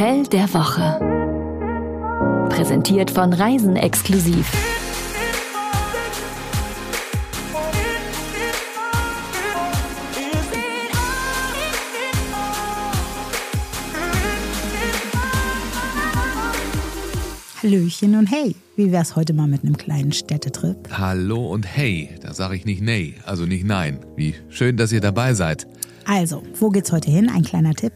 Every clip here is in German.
Hotel der Woche. Präsentiert von Reisen exklusiv. Hallöchen und hey, wie wär's heute mal mit einem kleinen Städtetrip? Hallo und hey, da sage ich nicht nee, also nicht nein. Wie schön, dass ihr dabei seid. Also, wo geht's heute hin? Ein kleiner Tipp.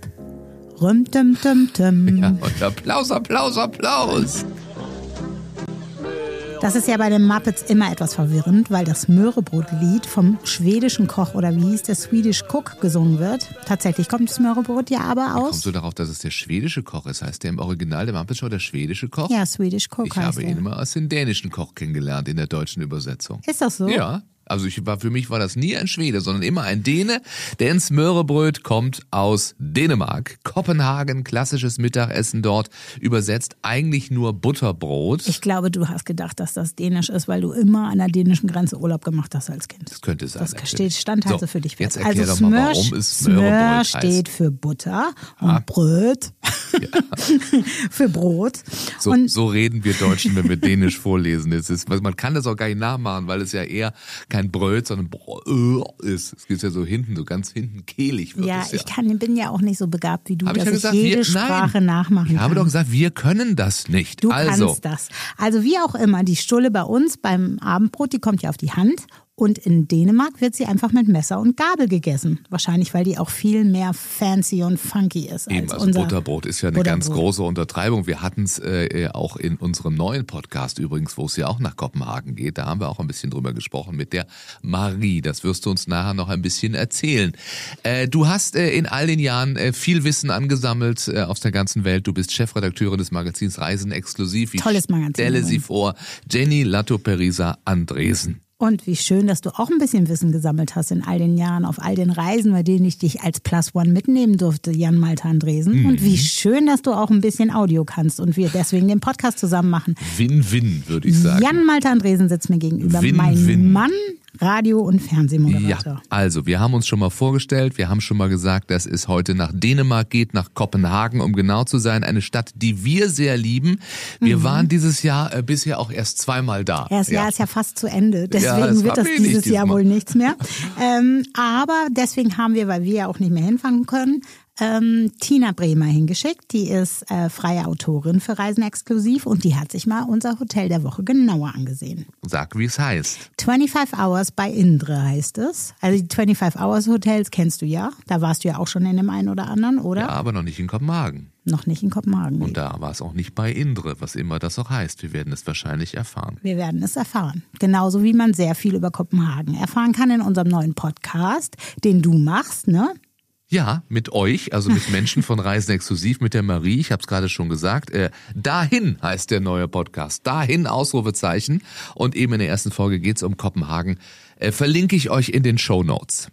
Rüm, tum, tum, tum. Ja, und Applaus, Applaus, Applaus. Das ist ja bei den Muppets immer etwas verwirrend, weil das Möhrebrot-Lied vom schwedischen Koch oder wie hieß der Swedish Cook gesungen wird. Tatsächlich kommt das Möhrebrot ja aber aus. Kommst du darauf, dass es der schwedische Koch ist? Heißt der im Original der Muppet Show der schwedische Koch? Ja, Swedish Cook Ich heißt habe er. ihn immer als den dänischen Koch kennengelernt in der deutschen Übersetzung. Ist das so? Ja. Also ich war, für mich war das nie ein Schwede, sondern immer ein Däne, denn Smørrebrød kommt aus Dänemark. Kopenhagen, klassisches Mittagessen dort, übersetzt eigentlich nur Butterbrot. Ich glaube, du hast gedacht, dass das dänisch ist, weil du immer an der dänischen Grenze Urlaub gemacht hast als Kind. das könnte sein. Das steht stand halt so, für dich Jetzt erklär also doch mal, warum es Smør Smørrebrød heißt. steht für Butter und Ah. Bröt für Brot. So, und so reden wir Deutschen, wenn wir Dänisch vorlesen. Es ist, man kann das auch gar nicht nachmachen, weil es ja eher kein Bröt, sondern Brö ist. Es geht ja so hinten, so ganz hinten kehlig wird ja, es ja. ich kann, bin ja auch nicht so begabt wie du, Hab ich dass ja ich, gesagt, jede wir, Sprache nein, nachmachen Ich kann. habe doch gesagt, wir können das nicht. Du also, kannst das. Also wie auch immer, die Stulle bei uns beim Abendbrot, die kommt ja auf die Hand. Und in Dänemark wird sie einfach mit Messer und Gabel gegessen. Wahrscheinlich, weil die auch viel mehr fancy und funky ist Eben, als also unser Butterbrot ist ja eine ganz große Untertreibung. Wir hatten es äh, auch in unserem neuen Podcast übrigens, wo es ja auch nach Kopenhagen geht. Da haben wir auch ein bisschen drüber gesprochen mit der Marie. Das wirst du uns nachher noch ein bisschen erzählen. Äh, du hast äh, in all den Jahren äh, viel Wissen angesammelt äh, aus der ganzen Welt. Du bist Chefredakteurin des Magazins Reisen exklusiv. Ich Tolles Magazin stelle sie vor, Jenny Latto-Perisa Andresen. Und wie schön, dass du auch ein bisschen Wissen gesammelt hast in all den Jahren, auf all den Reisen, bei denen ich dich als Plus One mitnehmen durfte, Jan Malte Andresen. Mhm. Und wie schön, dass du auch ein bisschen Audio kannst und wir deswegen den Podcast zusammen machen. Win-Win, würde ich sagen. Jan Malte Andresen sitzt mir gegenüber. Win, mein win. Mann, Radio- und Fernsehmoderator. Ja, also wir haben uns schon mal vorgestellt, wir haben schon mal gesagt, dass es heute nach Dänemark geht, nach Kopenhagen, um genau zu sein, eine Stadt, die wir sehr lieben. Wir waren dieses Jahr äh, bisher auch erst zweimal da. Das Jahr ist ja fast zu Ende, deswegen Ja, wird das dieses Jahr wohl nichts mehr. ähm, aber deswegen haben wir, weil wir ja auch nicht mehr hinfahren können, ähm, Tina Bremer hingeschickt. Die ist äh, freie Autorin für Reisen exklusiv und die hat sich mal unser Hotel der Woche genauer angesehen. Sag, wie es heißt. 25 Hours bei Indre heißt es. Also die 25 Hours Hotels kennst du ja. Da warst du ja auch schon in dem einen oder anderen, oder? Ja, aber noch nicht in Kopenhagen. Noch nicht in Kopenhagen. Und da war es auch nicht bei Indre, was immer das auch heißt. Wir werden es wahrscheinlich erfahren. Wir werden es erfahren. Genauso wie man sehr viel über Kopenhagen erfahren kann in unserem neuen Podcast, den du machst, ne? Ja, mit euch, also mit Menschen von Reisen exklusiv, mit der Marie, ich habe es gerade schon gesagt. Äh, Dahin heißt der neue Podcast. Dahin Ausrufezeichen. Und eben in der ersten Folge geht's um Kopenhagen. Äh, verlinke ich euch in den Show Notes.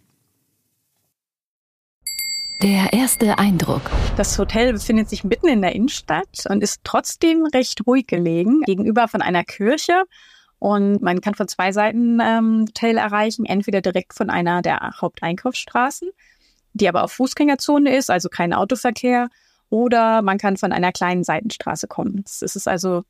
Der erste Eindruck. Das Hotel befindet sich mitten in der Innenstadt und ist trotzdem recht ruhig gelegen, gegenüber von einer Kirche. Und man kann von zwei Seiten ähm, Hotel erreichen, entweder direkt von einer der Haupteinkaufsstraßen, die aber auf Fußgängerzone ist, also kein Autoverkehr, oder man kann von einer kleinen Seitenstraße kommen. Es ist also,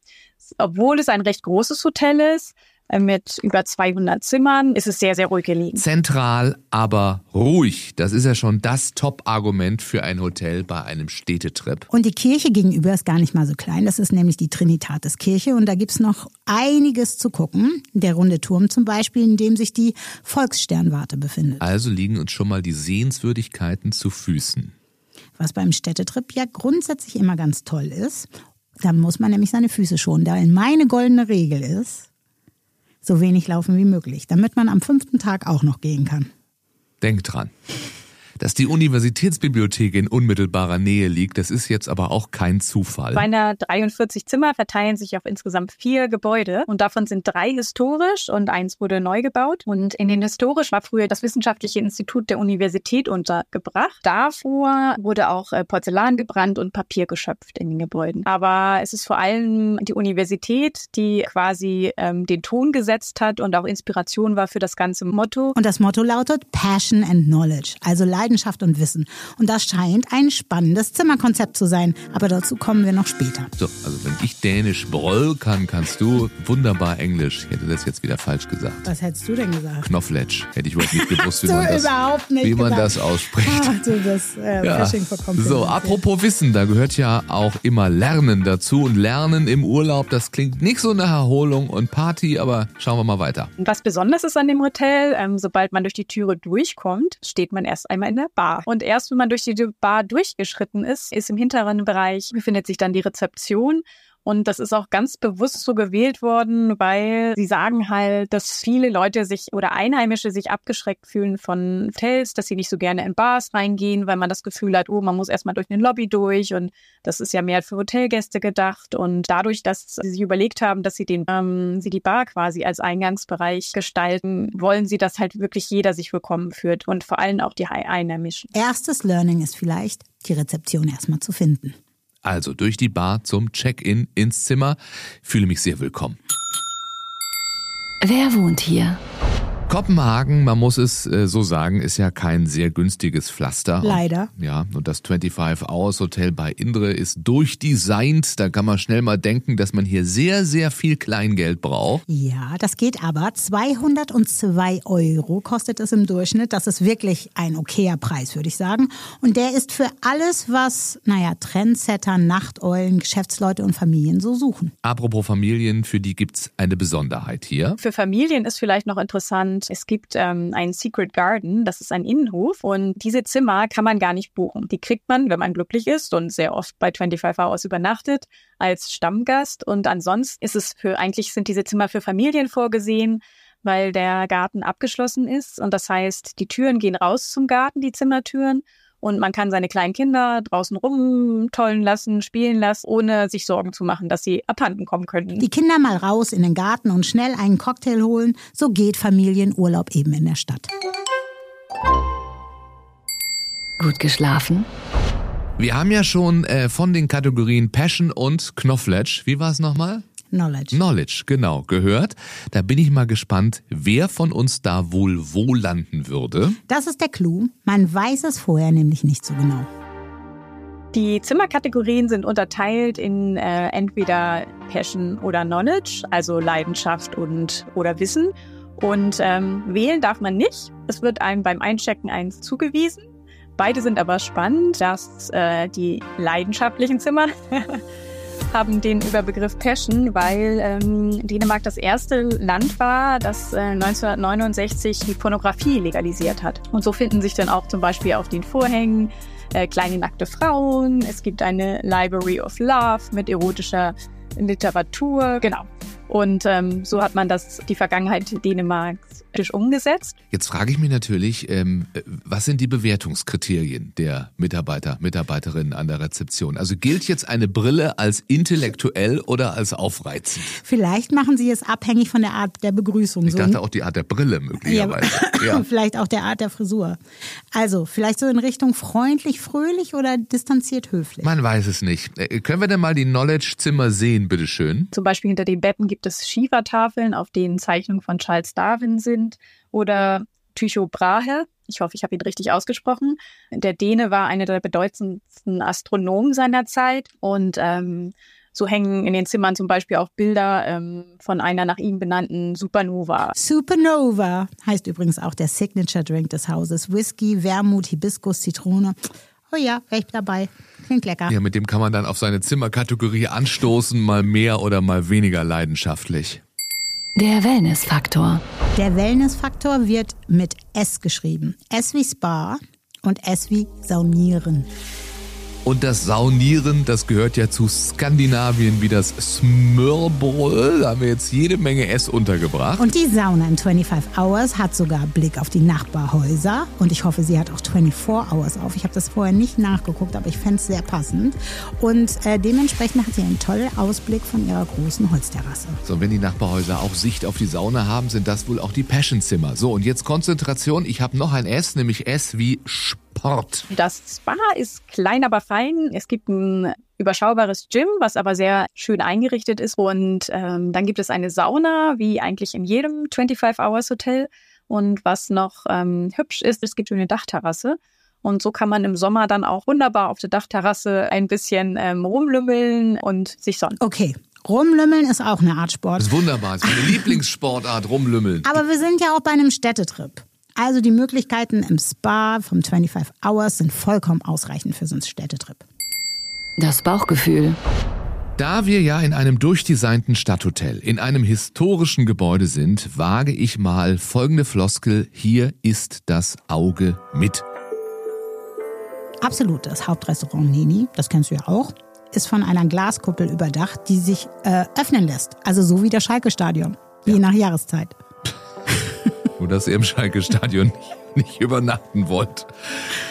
obwohl es ein recht großes Hotel ist, mit über 200 Zimmern, ist es sehr, sehr ruhig gelegen. Zentral, aber ruhig. Das ist ja schon das Top-Argument für ein Hotel bei einem Städtetrip. Und die Kirche gegenüber ist gar nicht mal so klein. Das ist nämlich die Trinitatiskirche. Und da gibt's noch einiges zu gucken. Der runde Turm zum Beispiel, in dem sich die Volkssternwarte befindet. Also liegen uns schon mal die Sehenswürdigkeiten zu Füßen. Was beim Städtetrip ja grundsätzlich immer ganz toll ist. Da muss man nämlich seine Füße schonen. Da meine goldene Regel ist, so wenig laufen wie möglich, damit man am fünften Tag auch noch gehen kann. Denk dran. Dass die Universitätsbibliothek in unmittelbarer Nähe liegt, das ist jetzt aber auch kein Zufall. Bei einer 43 Zimmer verteilen sich auf insgesamt vier Gebäude und davon sind drei historisch und eins wurde neu gebaut. Und in den historisch war früher das Wissenschaftliche Institut der Universität untergebracht. Davor wurde auch äh, Porzellan gebrannt und Papier geschöpft in den Gebäuden. Aber es ist vor allem die Universität, die quasi ähm, den Ton gesetzt hat und auch Inspiration war für das ganze Motto. Und das Motto lautet Passion and Knowledge, also Leidenschaft Leidenschaft und Wissen. Und das scheint ein spannendes Zimmerkonzept zu sein. Aber dazu kommen wir noch später. So, also wenn ich Dänisch bröll kann, kannst du wunderbar Englisch. Ich hätte das jetzt wieder falsch gesagt. Was hättest du denn gesagt? Knofletsch. Hätte ich überhaupt nicht gewusst, wie, du man das, überhaupt nicht wie man das ausspricht. Ach, du bist äh, Ja. So, apropos Wissen, da gehört ja auch immer Lernen dazu. Und Lernen im Urlaub, das klingt nicht so nach Erholung und Party, aber schauen wir mal weiter. Was besonders ist an dem Hotel, ähm, sobald man durch die Türe durchkommt, steht man erst einmal in der Bar. Und erst wenn man durch die Bar durchgeschritten ist, ist im hinteren Bereich befindet sich dann die Rezeption. Und das ist auch ganz bewusst so gewählt worden, weil sie sagen halt, dass viele Leute sich oder Einheimische sich abgeschreckt fühlen von Hotels, dass sie nicht so gerne in Bars reingehen, weil man das Gefühl hat, oh, man muss erstmal durch eine Lobby durch und das ist ja mehr für Hotelgäste gedacht. Und dadurch, dass sie sich überlegt haben, dass sie den, ähm, sie die Bar quasi als Eingangsbereich gestalten, wollen sie, dass halt wirklich jeder sich willkommen fühlt und vor allem auch die Einheimischen. Erstes Learning ist vielleicht, die Rezeption erstmal zu finden. Also durch die Bar zum Check-in ins Zimmer. Fühle mich sehr willkommen. Wer wohnt hier? Kopenhagen, man muss es äh, so sagen, ist ja kein sehr günstiges Pflaster. Leider. Ja, und das 25 Hours Hotel bei Indre ist durchdesignt. Da kann man schnell mal denken, dass man hier sehr, sehr viel Kleingeld braucht. Ja, das geht aber. 202 Euro kostet es im Durchschnitt. Das ist wirklich ein okayer Preis, würde ich sagen. Und der ist für alles, was, naja, Trendsetter, Nachteulen, Geschäftsleute und Familien so suchen. Apropos Familien, für die gibt's eine Besonderheit hier. Für Familien ist vielleicht noch interessant, es gibt ähm, einen Secret Garden, das ist ein Innenhof und diese Zimmer kann man gar nicht buchen. Die kriegt man, wenn man glücklich ist und sehr oft bei 25 Hours übernachtet, als Stammgast. Und ansonsten ist es für, eigentlich sind diese Zimmer für Familien vorgesehen, weil der Garten abgeschlossen ist. Und das heißt, die Türen gehen raus zum Garten, die Zimmertüren und man kann seine kleinen Kinder draußen rumtollen lassen, spielen lassen, ohne sich Sorgen zu machen, dass sie abhanden kommen könnten. Die Kinder mal raus in den Garten und schnell einen Cocktail holen. So geht Familienurlaub eben in der Stadt. Gut geschlafen? Wir haben ja schon äh, von den Kategorien Passion und Knowledge, wie war es nochmal? Knowledge. Knowledge, genau, gehört. Da bin ich mal gespannt, wer von uns da wohl wo landen würde. Das ist der Clou. Man weiß es vorher nämlich nicht so genau. Die Zimmerkategorien sind unterteilt in äh, entweder Passion oder Knowledge, also Leidenschaft und oder Wissen. Und ähm, wählen darf man nicht. Es wird einem beim Einchecken eins zugewiesen. Beide sind aber spannend, dass äh, die leidenschaftlichen Zimmer haben den Überbegriff Passion, weil ähm, Dänemark das erste Land war, das äh, 1969 die Pornografie legalisiert hat. Und so finden sich dann auch zum Beispiel auf den Vorhängen äh, kleine nackte Frauen. Es gibt eine Library of Love mit erotischer Literatur. Genau. Und ähm, so hat man das die Vergangenheit Dänemarks umgesetzt. Jetzt frage ich mich natürlich, ähm, was sind die Bewertungskriterien der Mitarbeiter, Mitarbeiterinnen an der Rezeption? Also gilt jetzt eine Brille als intellektuell oder als aufreizend? Vielleicht machen sie es abhängig von der Art der Begrüßung. Ich dachte auch die Art der Brille möglicherweise. Ja. vielleicht auch der Art der Frisur. Also, vielleicht so in Richtung freundlich, fröhlich oder distanziert höflich. Man weiß es nicht. Äh, Können wir denn mal die Knowledge-Zimmer sehen, bitteschön? Zum Beispiel hinter den Betten gibt es Schiefertafeln, auf denen Zeichnungen von Charles Darwin sind oder Tycho Brahe. Ich hoffe, ich habe ihn richtig ausgesprochen. Der Däne war einer der bedeutendsten Astronomen seiner Zeit und ähm, so hängen in den Zimmern zum Beispiel auch Bilder ähm, von einer nach ihm benannten Supernova. Supernova heißt übrigens auch der Signature Drink des Hauses. Whisky, Wermut, Hibiskus, Zitrone. Oh ja, ich dabei. Klingt lecker. Ja, mit dem kann man dann auf seine Zimmerkategorie anstoßen, mal mehr oder mal weniger leidenschaftlich. Der Wellnessfaktor. Der Wellnessfaktor wird mit S geschrieben. S wie Spa und S wie Saunieren. Und das Saunieren, das gehört ja zu Skandinavien wie das Smørbrød. Da haben wir jetzt jede Menge S untergebracht. Und die Sauna in 25 Hours hat sogar Blick auf die Nachbarhäuser. Und ich hoffe, sie hat auch 24 Hours auf. Ich habe das vorher nicht nachgeguckt, aber ich fände es sehr passend. Und äh, dementsprechend hat sie einen tollen Ausblick von ihrer großen Holzterrasse. So, wenn die Nachbarhäuser auch Sicht auf die Sauna haben, sind das wohl auch die Passionzimmer. So, und jetzt Konzentration. Ich habe noch ein S, nämlich S wie Sport. Das Spa ist klein, aber fein. Es gibt ein überschaubares Gym, was aber sehr schön eingerichtet ist. Und ähm, dann gibt es eine Sauna, wie eigentlich in jedem 25-Hours-Hotel. Und was noch ähm, hübsch ist, es gibt eine Dachterrasse. Und so kann man im Sommer dann auch wunderbar auf der Dachterrasse ein bisschen ähm, rumlümmeln und sich sonnen. Okay. Rumlümmeln ist auch eine Art Sport. Das ist wunderbar. Das ist meine Lieblingssportart, rumlümmeln. Aber wir sind ja auch bei einem Städtetrip. Also die Möglichkeiten im Spa vom 25 Hours sind vollkommen ausreichend für so einen Städtetrip. Das Bauchgefühl. Da wir ja in einem durchdesignten Stadthotel, in einem historischen Gebäude sind, wage ich mal folgende Floskel, hier ist das Auge mit. Absolut, das Hauptrestaurant Nini, das kennst du ja auch, ist von einer Glaskuppel überdacht, die sich äh, öffnen lässt. Also so wie das Schalke-Stadion, je nach Jahreszeit. Nur, dass ihr im Schalke-Stadion nicht, nicht übernachten wollt.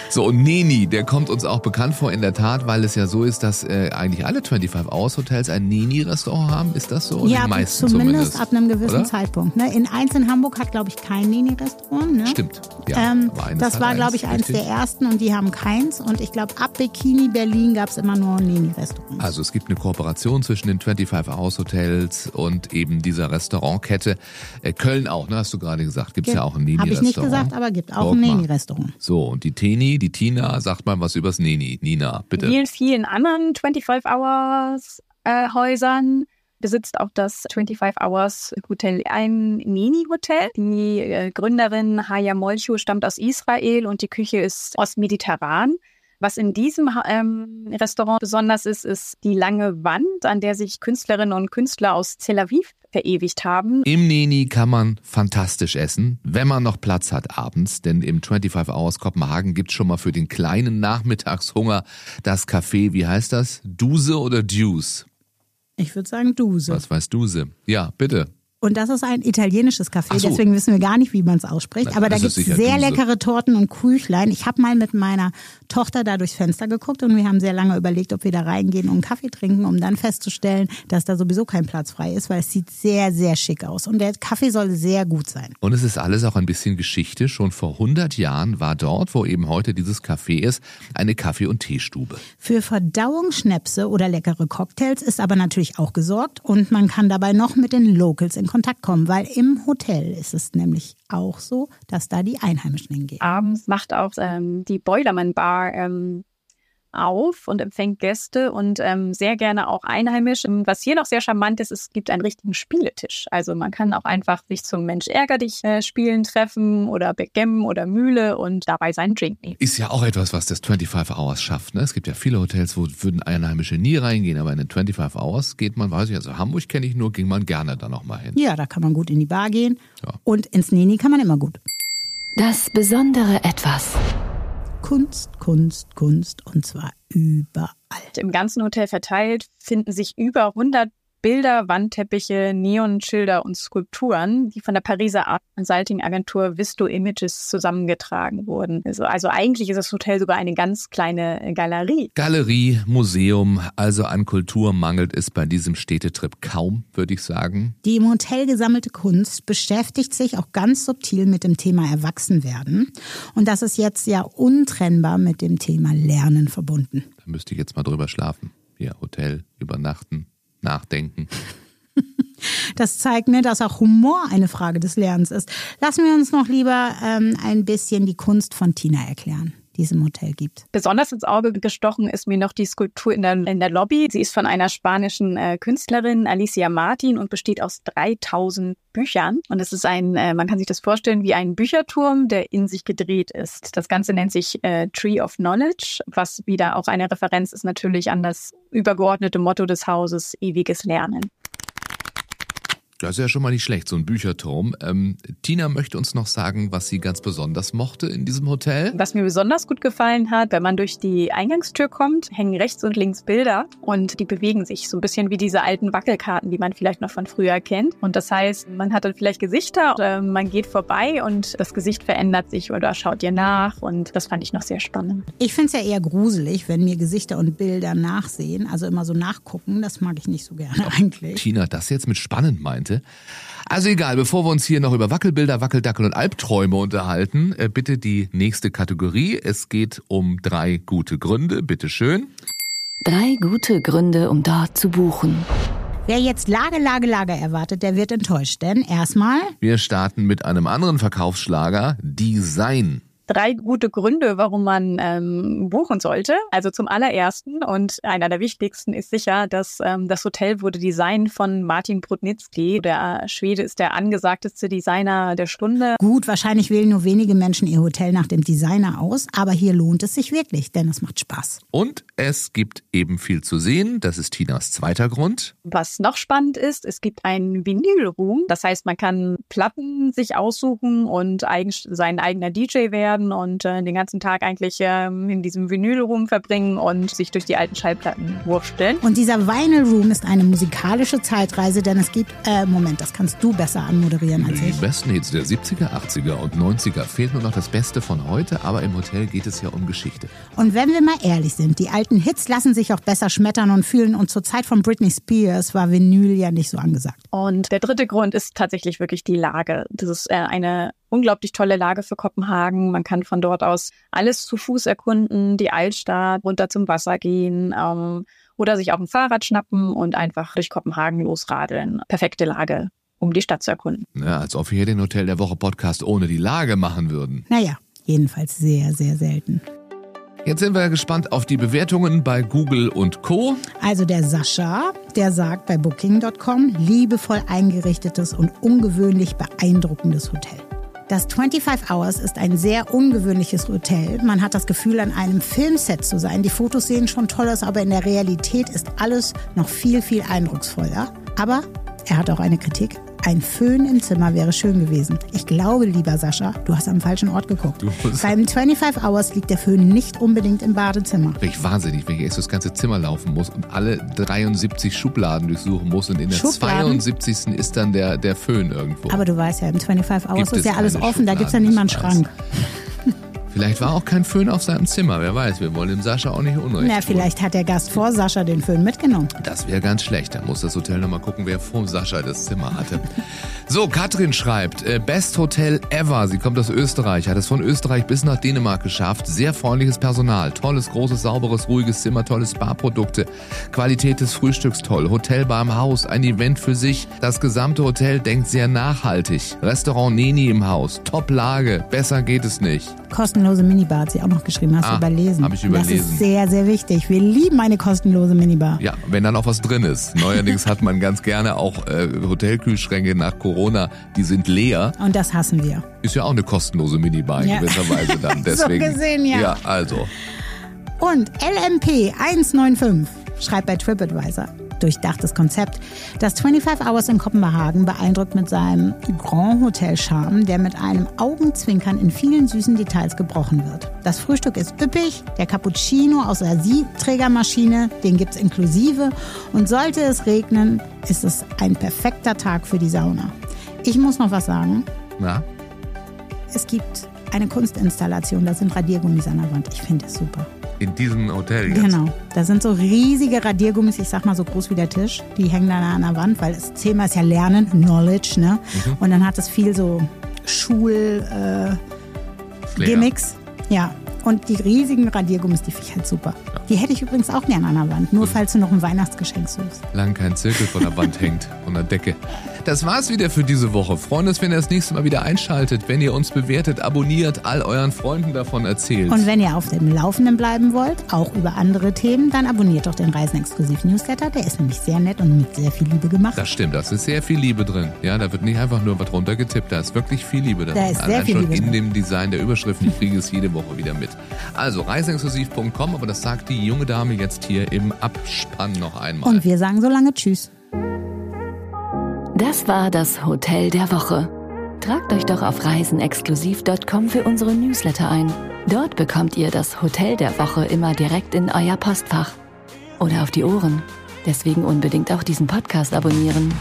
So, und Neni, der kommt uns auch bekannt vor in der Tat, weil es ja so ist, dass äh, eigentlich alle 25 Hours Hotels ein Neni-Restaurant haben. Ist das so? ja, Die meisten zumindest, zumindest ab einem gewissen oder? Zeitpunkt. Ne? In eins in Hamburg hat, glaube ich, kein Nini-Restaurant. Ne? Stimmt. Ja, ähm, das war, glaube ich, eins der ersten und die haben keins. Und ich glaube, ab Bikini Berlin gab es immer nur Nini-Restaurants. Also es gibt eine Kooperation zwischen den 25 Hours Hotels und eben dieser Restaurantkette. Äh, Köln auch, ne, hast du gerade gesagt. Gibt es ja auch ein Habe Neni-Restaurant. ich nicht gesagt, aber gibt auch ein mal. Nini-Restaurant. So, und die Teni, die Tina, sagt mal was übers Neni. Nina, bitte. vielen, vielen anderen 25 Hours äh, Häusern besitzt auch das 25 Hours Hotel ein Mini-Hotel. Die äh, Gründerin Haya Molcho stammt aus Israel und die Küche ist ostmediterran. Was in diesem ähm, Restaurant besonders ist, ist die lange Wand, an der sich Künstlerinnen und Künstler aus Tel Aviv verewigt haben. Im Neni kann man fantastisch essen, wenn man noch Platz hat abends, denn im 25 Hours Kopenhagen gibt's schon mal für den kleinen Nachmittagshunger das Café, wie heißt das? Duse oder Deuce? Ich würde sagen Duse. Was weiß Duse? Ja, bitte. Und das ist ein italienisches Café, so. deswegen wissen wir gar nicht, wie man es ausspricht. Na, Aber da gibt es sehr Duse. leckere Torten und Küchlein. Ich habe mal mit meiner Tochter da durchs Fenster geguckt und wir haben sehr lange überlegt, ob wir da reingehen und einen Kaffee trinken, um dann festzustellen, dass da sowieso kein Platz frei ist, weil es sieht sehr, sehr schick aus. Und der Kaffee soll sehr gut sein. Und es ist alles auch ein bisschen Geschichte. Schon vor 100 Jahren war dort, wo eben heute dieses Café ist, eine Kaffee- und Teestube. Für Verdauungsschnäpse oder leckere Cocktails ist aber natürlich auch gesorgt und man kann dabei noch mit den Locals in Kontakt kommen, weil im Hotel ist es nämlich auch so, dass da die Einheimischen hingehen. Abends macht auch ähm, die Boilerman Bar ähm, auf und empfängt Gäste und ähm, sehr gerne auch einheimisch. Was hier noch sehr charmant ist, es gibt einen richtigen Spieletisch. Also man kann auch einfach sich zum Mensch ärger dich äh, spielen treffen oder Backgammon oder Mühle und dabei seinen Drink nehmen. Ist ja auch etwas, was das 25 Hours schafft. Ne? Es gibt ja viele Hotels, wo würden Einheimische nie reingehen, aber in den 25 Hours geht man, weiß ich, also Hamburg kenne ich nur, ging man gerne da nochmal hin. Ja, da kann man gut in die Bar gehen Ja. und ins Neni kann man immer gut. Das besondere Etwas. Kunst, Kunst, Kunst und zwar überall. Im ganzen Hotel verteilt finden sich über 100 Bilder, Wandteppiche, Neonschilder und Skulpturen, die von der Pariser Art Consulting Agentur Visto Images zusammengetragen wurden. Also, also eigentlich ist das Hotel sogar eine ganz kleine Galerie. Galerie, Museum, also an Kultur mangelt es bei diesem Städtetrip kaum, würde ich sagen. Die im Hotel gesammelte Kunst beschäftigt sich auch ganz subtil mit dem Thema Erwachsenwerden. Und das ist jetzt ja untrennbar mit dem Thema Lernen verbunden. Da müsste ich jetzt mal drüber schlafen. Hier, Hotel, übernachten, nachdenken. Das zeigt mir, dass auch Humor eine Frage des Lernens ist. Lassen wir uns noch lieber ähm, ein bisschen die Kunst von Tina erklären, die es im Hotel gibt. Besonders ins Auge gestochen ist mir noch die Skulptur in der, in der Lobby. Sie ist von einer spanischen äh, Künstlerin, Alicia Martin, und besteht aus 3000 Büchern. Und es ist ein, äh, man kann sich das vorstellen, wie ein Bücherturm, der in sich gedreht ist. Das Ganze nennt sich äh, Tree of Knowledge, was wieder auch eine Referenz ist natürlich an das übergeordnete Motto des Hauses, ewiges Lernen. Das ist ja schon mal nicht schlecht, so ein Bücherturm. Ähm, Tina möchte uns noch sagen, was sie ganz besonders mochte in diesem Hotel. Was mir besonders gut gefallen hat, wenn man durch die Eingangstür kommt, hängen rechts und links Bilder und die bewegen sich so ein bisschen wie diese alten Wackelkarten, die man vielleicht noch von früher kennt. Und das heißt, man hat dann vielleicht Gesichter, oder man geht vorbei und das Gesicht verändert sich oder schaut dir nach und das fand ich noch sehr spannend. Ich finde es ja eher gruselig, wenn mir Gesichter und Bilder nachsehen, also immer so nachgucken. Das mag ich nicht so gerne eigentlich. Tina das jetzt mit spannend meinte. Also egal, bevor wir uns hier noch über Wackelbilder, Wackeldackel und Albträume unterhalten, äh, bitte die nächste Kategorie. Es geht um drei gute Gründe. Bitte schön. Drei gute Gründe, um dort zu buchen. Wer jetzt Lage, Lage, Lager erwartet, der wird enttäuscht. Denn erstmal, Wir starten mit einem anderen Verkaufsschlager, Design. Drei gute Gründe, warum man ähm, buchen sollte. Also zum allerersten und einer der wichtigsten ist sicher, dass ähm, das Hotel wurde designt von Martin Brudnicki. Der Schwede ist der angesagteste Designer der Stunde. Gut, wahrscheinlich wählen nur wenige Menschen ihr Hotel nach dem Designer aus, aber hier lohnt es sich wirklich, denn es macht Spaß. Und es gibt eben viel zu sehen. Das ist Tinas zweiter Grund. Was noch spannend ist, es gibt einen Vinylroom. Das heißt, man kann Platten sich aussuchen und eigen, sein eigener DJ werden und äh, den ganzen Tag eigentlich ähm, in diesem Vinylroom verbringen und sich durch die alten Schallplatten wursteln. Und dieser Vinyl Room ist eine musikalische Zeitreise, denn es gibt, äh, Moment, das kannst du besser anmoderieren als Die ich. besten Hits der 70er, 80er und 90er. Fehlt nur noch das Beste von heute, aber im Hotel geht es ja um Geschichte. Und wenn wir mal ehrlich sind, die alten Hits lassen sich auch besser schmettern und fühlen und zur Zeit von Britney Spears war Vinyl ja nicht so angesagt. Und der dritte Grund ist tatsächlich wirklich die Lage. Das ist äh, eine unglaublich tolle Lage für Kopenhagen. Man kann von dort aus alles zu Fuß erkunden, die Altstadt, runter zum Wasser gehen ähm, oder sich auch ein Fahrrad schnappen und einfach durch Kopenhagen losradeln. Perfekte Lage, um die Stadt zu erkunden. Ja, als ob wir hier den Hotel der Woche Podcast ohne die Lage machen würden. Naja, jedenfalls sehr, sehr selten. Jetzt sind wir gespannt auf die Bewertungen bei Google und Co. Also der Sascha, der sagt bei Booking.com, liebevoll eingerichtetes und ungewöhnlich beeindruckendes Hotel. Das 25 Hours ist ein sehr ungewöhnliches Hotel. Man hat das Gefühl, an einem Filmset zu sein. Die Fotos sehen schon toll aus, aber in der Realität ist alles noch viel, viel eindrucksvoller. Aber er hat auch eine Kritik. Ein Föhn im Zimmer wäre schön gewesen. Ich glaube, lieber Sascha, du hast am falschen Ort geguckt. Beim 25 Hours liegt der Föhn nicht unbedingt im Badezimmer. Ich wahnsinnig, wenn ich erst das ganze Zimmer laufen muss und alle 73 Schubladen durchsuchen muss und in der Schubladen? 72. ist dann der, der Föhn irgendwo. Aber du weißt ja, im 25 Hours Gibt ist es ja alles offen, da gibt's ja Schubladen, nicht mal einen. Schrank. Vielleicht war auch kein Föhn auf seinem Zimmer, wer weiß. Wir wollen dem Sascha auch nicht unrecht Na, tun. vielleicht hat der Gast vor Sascha den Föhn mitgenommen. Das wäre ganz schlecht. Da muss das Hotel nochmal gucken, wer vor Sascha das Zimmer hatte. So, Katrin schreibt, äh, Best Hotel ever. Sie kommt aus Österreich, hat es von Österreich bis nach Dänemark geschafft. Sehr freundliches Personal, tolles, großes, sauberes, ruhiges Zimmer, tolle Spa-Produkte, Qualität des Frühstücks toll, Hotelbar im Haus, ein Event für sich. Das gesamte Hotel denkt sehr nachhaltig. Restaurant Neni im Haus, Top-Lage, besser geht es nicht. Kostenlose Minibar hat sie auch noch geschrieben. Hast Ah, du überlesen? hab ich Das überlesen. ist sehr, sehr wichtig. Wir lieben eine kostenlose Minibar. Ja, wenn dann auch was drin ist. Neuerdings hat man ganz gerne auch äh, Hotelkühlschränke nach Corona, die sind leer. Und das hassen wir. Ist ja auch eine kostenlose Minibar in Ja. gewisser Weise dann. So Deswegen, gesehen, ja. Ja, also. Und LMP 195 schreibt bei TripAdvisor. Durchdachtes Konzept. Das 25 Hours in Kopenhagen beeindruckt mit seinem Grand Hotel Charme, der mit einem Augenzwinkern in vielen süßen Details gebrochen wird. Das Frühstück ist üppig, der Cappuccino aus der Siebträgermaschine, den gibt's inklusive. Und sollte es regnen, ist es ein perfekter Tag für die Sauna. Ich muss noch was sagen. Na, Es gibt eine Kunstinstallation, da sind Radiergummis an der Wand. Ich finde es super. In diesem Hotel jetzt. Genau. Da sind so riesige Radiergummis, ich sag mal so groß wie der Tisch. Die hängen dann an der Wand, weil das Thema ist ja Lernen, Knowledge, ne? Mhm. Und dann hat es viel so Schul-Gimmicks. Äh. Gimmicks. ja. Und die riesigen Radiergummis, die finde ich halt super. Die hätte ich übrigens auch gern an der Wand, Mhm. nur falls du noch ein Weihnachtsgeschenk suchst. Lang kein Zirkel von der Wand hängt, von der Decke. Das war's wieder für diese Woche. Freuen uns, wenn ihr das nächste Mal wieder einschaltet, wenn ihr uns bewertet, abonniert, all euren Freunden davon erzählt. Und wenn ihr auf dem Laufenden bleiben wollt, auch über andere Themen, dann abonniert doch den Reisen-Exklusiv-Newsletter. Der ist nämlich sehr nett und mit sehr viel Liebe gemacht. das stimmt, da ist sehr viel Liebe drin. Ja, da wird nicht einfach nur was runtergetippt, da ist wirklich viel Liebe drin. Da ist sehr Allein viel schon Liebe in drin. dem Design der Überschriften, ich kriege es jede Woche wieder mit. Also reiseexklusiv.com, aber das sagt die junge Dame jetzt hier im Abspann noch einmal. Und wir sagen so lange Tschüss. Das war das Hotel der Woche. Tragt euch doch auf reisenexklusiv.com für unsere Newsletter ein. Dort bekommt ihr das Hotel der Woche immer direkt in euer Postfach. Oder auf die Ohren. Deswegen unbedingt auch diesen Podcast abonnieren.